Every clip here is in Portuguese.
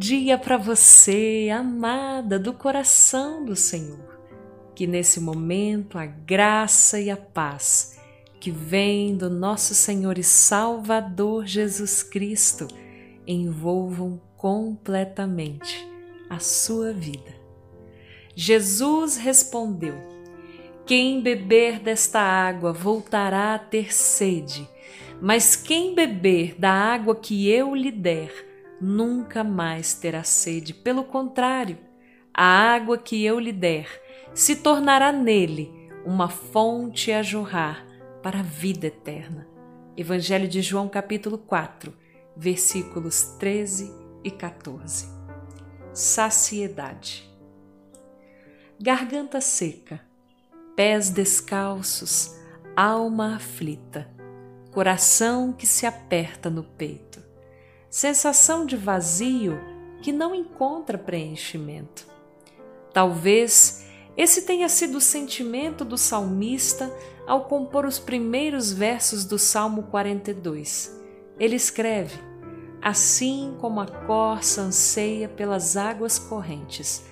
Dia para você, amada do coração do Senhor. Que nesse momento a graça e a paz que vem do nosso Senhor e Salvador Jesus Cristo envolvam completamente a sua vida. Jesus respondeu: Quem beber desta água voltará a ter sede, mas quem beber da água que eu lhe der, nunca mais terá sede. Pelo contrário, a água que eu lhe der se tornará nele uma fonte a jorrar para a vida eterna. Evangelho de João, capítulo 4, versículos 13 e 14. Saciedade. Garganta seca, pés descalços, alma aflita, coração que se aperta no peito, sensação de vazio que não encontra preenchimento. Talvez esse tenha sido o sentimento do salmista ao compor os primeiros versos do Salmo 42. Ele escreve: Assim como a corça anseia pelas águas correntes,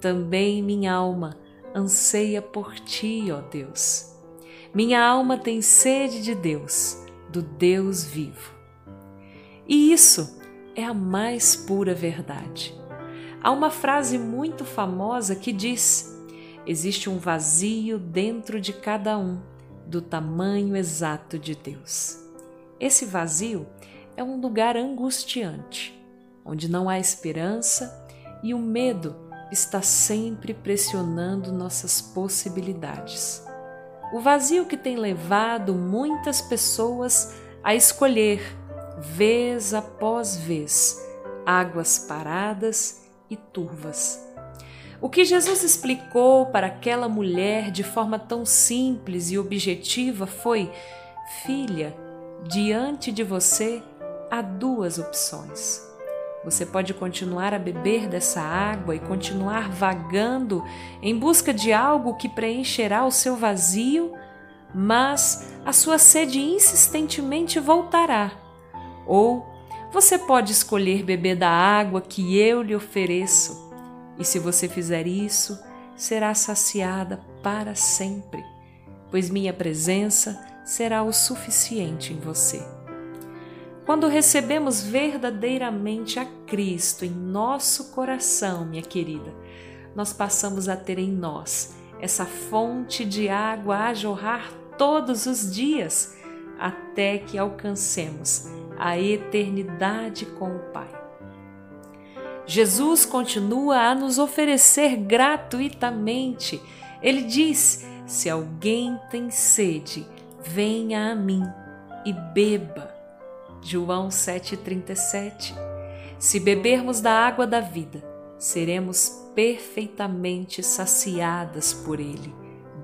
também minha alma anseia por ti, ó Deus. Minha alma tem sede de Deus, do Deus vivo. E isso é a mais pura verdade. Há uma frase muito famosa que diz: Existe um vazio dentro de cada um, do tamanho exato de Deus. Esse vazio é um lugar angustiante, onde não há esperança e o medo está sempre pressionando nossas possibilidades. O vazio que tem levado muitas pessoas a escolher, vez após vez, águas paradas e turvas o que Jesus explicou para aquela mulher de forma tão simples e objetiva foi: Filha, diante de você há duas opções. Você pode continuar a beber dessa água e continuar vagando em busca de algo que preencherá o seu vazio, mas a sua sede insistentemente voltará. Ou você pode escolher beber da água que eu lhe ofereço e se você fizer isso, será saciada para sempre, pois minha presença será o suficiente em você. Quando recebemos verdadeiramente a Cristo em nosso coração, minha querida, nós passamos a ter em nós essa fonte de água a jorrar todos os dias, até que alcancemos a eternidade com o Pai. Jesus continua a nos oferecer gratuitamente. Ele diz: Se alguém tem sede, venha a mim e beba. João 7,37 Se bebermos da água da vida, seremos perfeitamente saciadas por Ele,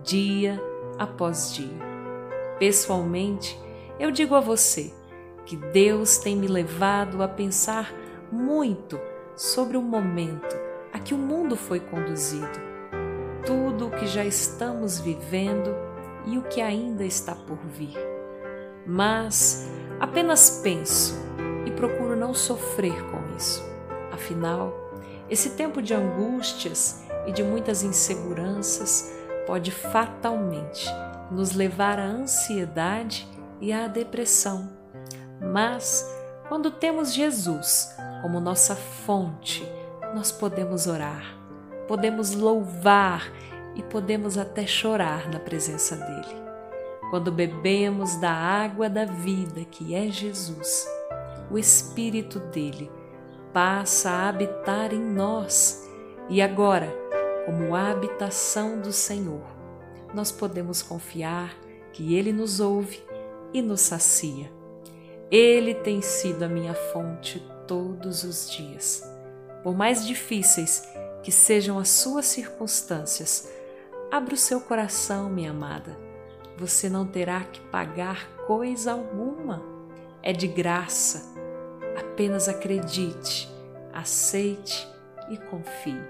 dia após dia. Pessoalmente, eu digo a você que Deus tem me levado a pensar muito sobre o momento a que o mundo foi conduzido, tudo o que já estamos vivendo e o que ainda está por vir. Mas apenas penso e procuro não sofrer com isso. Afinal, esse tempo de angústias e de muitas inseguranças pode fatalmente nos levar à ansiedade e à depressão. Mas, quando temos Jesus como nossa fonte, nós podemos orar, podemos louvar e podemos até chorar na presença dele. Quando bebemos da água da vida, que é Jesus, o Espírito dele passa a habitar em nós e agora, como habitação do Senhor, nós podemos confiar que ele nos ouve e nos sacia. Ele tem sido a minha fonte todos os dias. Por mais difíceis que sejam as suas circunstâncias, abra o seu coração, minha amada. Você não terá que pagar coisa alguma. É de graça. Apenas acredite, aceite e confie.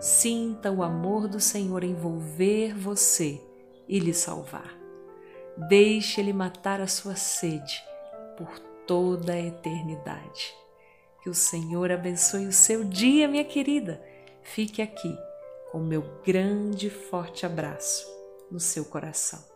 Sinta o amor do Senhor envolver você e lhe salvar. Deixe Ele matar a sua sede por toda a eternidade. Que o Senhor abençoe o seu dia, minha querida. Fique aqui com meu grande e forte abraço no seu coração.